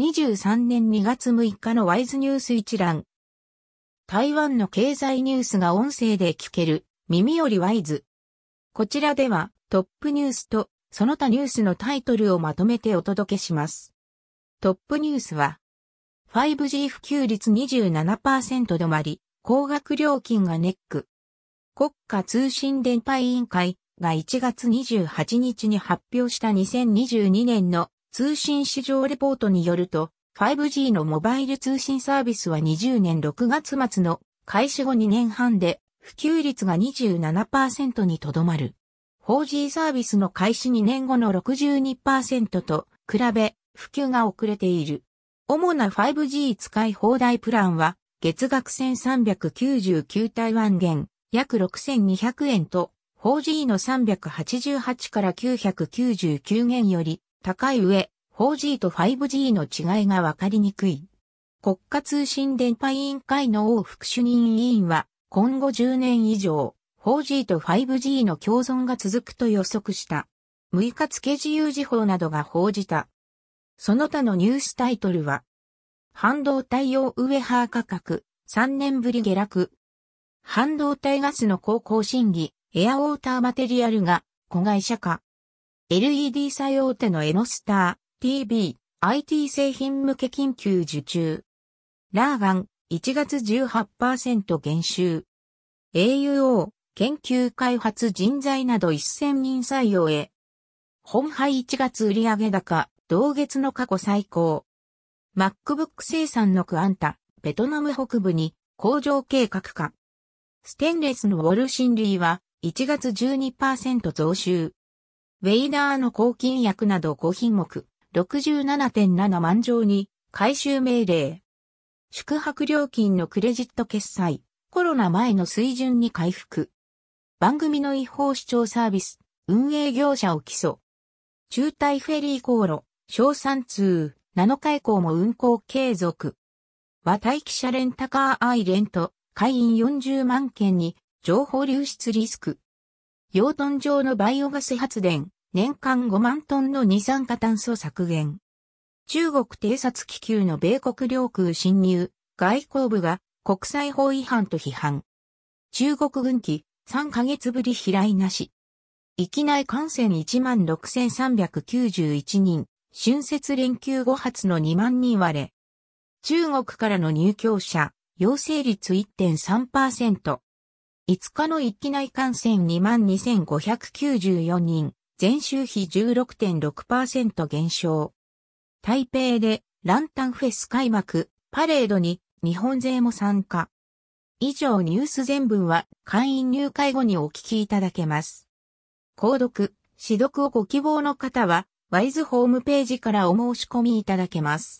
2023年2月6日のワイズニュース一覧。台湾の経済ニュースが音声で聞ける、耳よりワイズ。こちらでは、トップニュースと、その他ニュースのタイトルをまとめてお届けします。トップニュースは、5G 普及率27%止まり、高額料金がネック。国家通信電波委員会が1月28日に発表した2022年の通信市場レポートによると、5G のモバイル通信サービスは20年6月末の開始後2年半で普及率が27%にとどまる。4G サービスの開始2年後の62%と比べ普及が遅れている。主な 5G 使い放題プランは月額1399台湾元約6200円と 4G の388から999元より高い上、4G と 5G の違いがわかりにくい。国家通信電波委員会の王副主任委員は、今後10年以上、4G と 5G の共存が続くと予測した。6日付自由時報などが報じた。その他のニュースタイトルは、半導体用ウェハー価格、3年ぶり下落。半導体ガスの高校審議、エアウォーターマテリアルが、子会社化。LED 作用手のエノスター、TV、IT 製品向け緊急受注。ラーガン、1月18%減収。AUO、研究開発人材など1000人採用へ。本杯1月売上高、同月の過去最高。MacBook 生産のクアンタ、ベトナム北部に工場計画化。ステンレスのウォルシンリーは1月12%増収。ウェイダーの抗菌薬など5品目、67.7万錠に回収命令。宿泊料金のクレジット決済、コロナ前の水準に回復。番組の違法視聴サービス、運営業者を起訴。中退フェリー航路、小3通、7日以降も運行継続。和待機車レンタカーアイレント、会員40万件に情報流出リスク。養豚場のバイオガス発電、年間5万トンの二酸化炭素削減。中国偵察気球の米国領空侵入、外交部が国際法違反と批判。中国軍機3ヶ月ぶり飛来なし。域内感染16,391人、春節連休5発の2万人割れ。中国からの入居者、陽性率1.3%。5日の一気内感染22,594人、前週比16.6%減少。台北でランタンフェス開幕、パレードに日本勢も参加。以上ニュース全文は会員入会後にお聞きいただけます。購読、指読をご希望の方は、ワイズホームページからお申し込みいただけます。